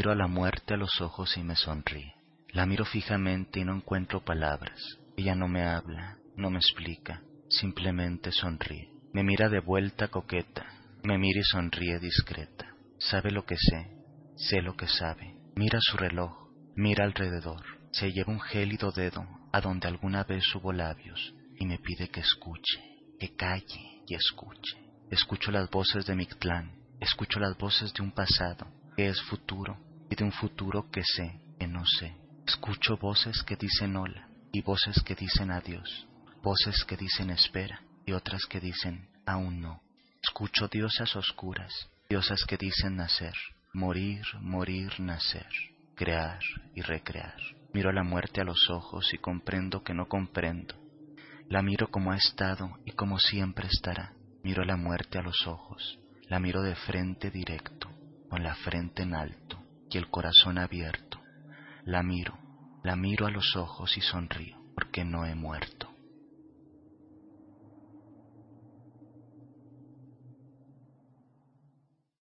Miro a la muerte a los ojos y me sonríe. La miro fijamente y no encuentro palabras. Ella no me habla, no me explica, simplemente sonríe. Me mira de vuelta coqueta, me mira y sonríe discreta. Sabe lo que sé, sé lo que sabe. Mira su reloj, mira alrededor. Se lleva un gélido dedo a donde alguna vez hubo labios y me pide que escuche, que calle y escuche. Escucho las voces de Mictlán, escucho las voces de un pasado que es futuro y de un futuro que sé que no sé. Escucho voces que dicen hola y voces que dicen adiós, voces que dicen espera y otras que dicen aún no. Escucho diosas oscuras, diosas que dicen nacer, morir, morir, nacer, crear y recrear. Miro a la muerte a los ojos y comprendo que no comprendo. La miro como ha estado y como siempre estará. Miro a la muerte a los ojos, la miro de frente directo, con la frente en alto y el corazón abierto. La miro, la miro a los ojos y sonrío, porque no he muerto.